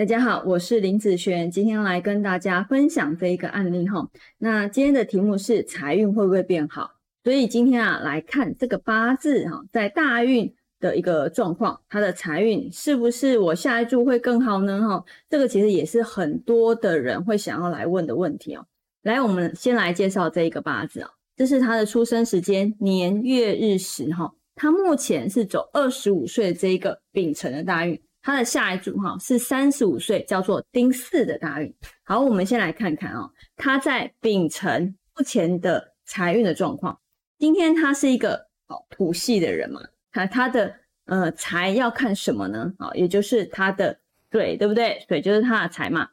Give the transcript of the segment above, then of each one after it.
大家好，我是林子璇，今天来跟大家分享这一个案例哈。那今天的题目是财运会不会变好？所以今天啊来看这个八字哈，在大运的一个状况，它的财运是不是我下一注会更好呢？哈，这个其实也是很多的人会想要来问的问题哦。来，我们先来介绍这一个八字啊，这是他的出生时间年月日时哈，他目前是走二十五岁这一个丙辰的大运。他的下一组哈是三十五岁，叫做丁巳的大运。好，我们先来看看哦，他在丙辰目前的财运的状况。今天他是一个哦土系的人嘛，他他的呃财要看什么呢？啊，也就是他的水，对不对？水就是他的财嘛。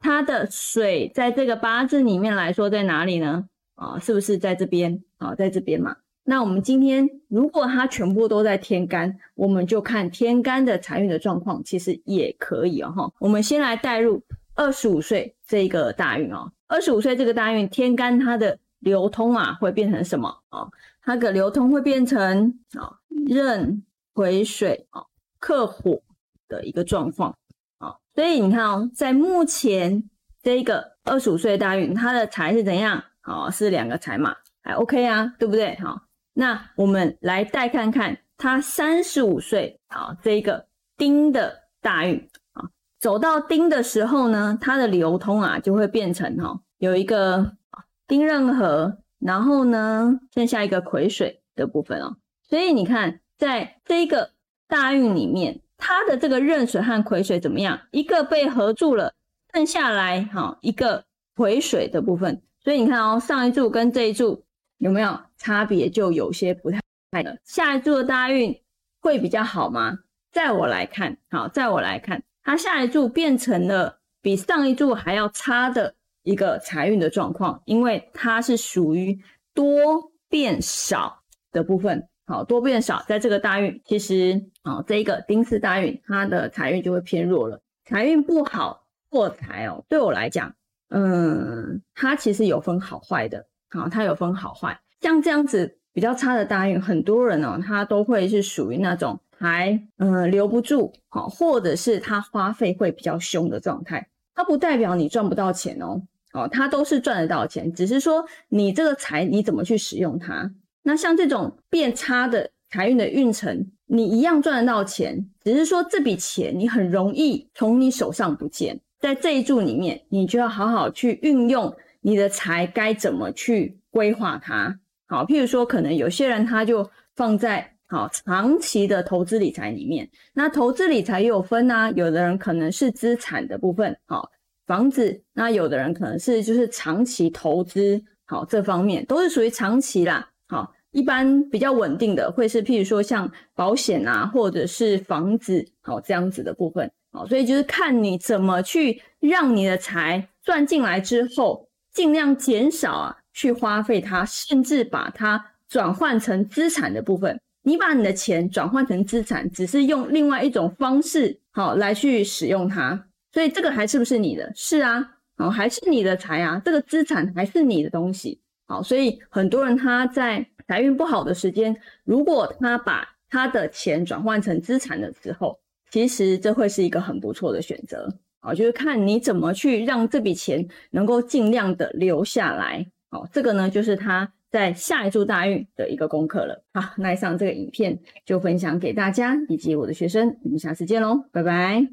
他的水在这个八字里面来说在哪里呢？啊，是不是在这边？啊，在这边嘛。那我们今天如果它全部都在天干，我们就看天干的财运的状况，其实也可以哦哈。我们先来带入二十五岁这个大运哦，二十五岁这个大运天干它的流通啊会变成什么啊？它的流通会变成啊壬癸水啊克火的一个状况啊。所以你看哦，在目前这个二十五岁大运，它的财是怎样？哦，是两个财嘛，还 OK 啊，对不对？好。那我们来再看看他三十五岁啊，这一个丁的大运啊，走到丁的时候呢，它的流通啊就会变成哈，有一个丁壬合，然后呢剩下一个癸水的部分哦。所以你看，在这个大运里面，它的这个壬水和癸水怎么样？一个被合住了，剩下来哈一个癸水的部分。所以你看哦，上一柱跟这一柱。有没有差别？就有些不太了。下一柱的大运会比较好吗？在我来看，好，在我来看，它下一柱变成了比上一柱还要差的一个财运的状况，因为它是属于多变少的部分。好多变少，在这个大运，其实啊，这一个丁巳大运，它的财运就会偏弱了。财运不好破财哦，对我来讲，嗯，它其实有分好坏的。好，它有分好坏，像这样子比较差的大运，很多人哦，他都会是属于那种还嗯留不住，好，或者是他花费会比较凶的状态。它不代表你赚不到钱哦，哦，它都是赚得到钱，只是说你这个财你怎么去使用它。那像这种变差的财运的运程，你一样赚得到钱，只是说这笔钱你很容易从你手上不见。在这一柱里面，你就要好好去运用。你的财该怎么去规划它？好，譬如说，可能有些人他就放在好长期的投资理财里面。那投资理财也有分啊，有的人可能是资产的部分，好房子；那有的人可能是就是长期投资，好这方面都是属于长期啦。好，一般比较稳定的会是譬如说像保险啊，或者是房子，好这样子的部分。好，所以就是看你怎么去让你的财赚进来之后。尽量减少啊，去花费它，甚至把它转换成资产的部分。你把你的钱转换成资产，只是用另外一种方式，好来去使用它。所以这个还是不是你的？是啊，好还是你的财啊？这个资产还是你的东西。好，所以很多人他在财运不好的时间，如果他把他的钱转换成资产的时候，其实这会是一个很不错的选择。好，就是看你怎么去让这笔钱能够尽量的留下来。好，这个呢就是他在下一注大运的一个功课了。好，那以上这个影片就分享给大家以及我的学生，我们下次见喽，拜拜。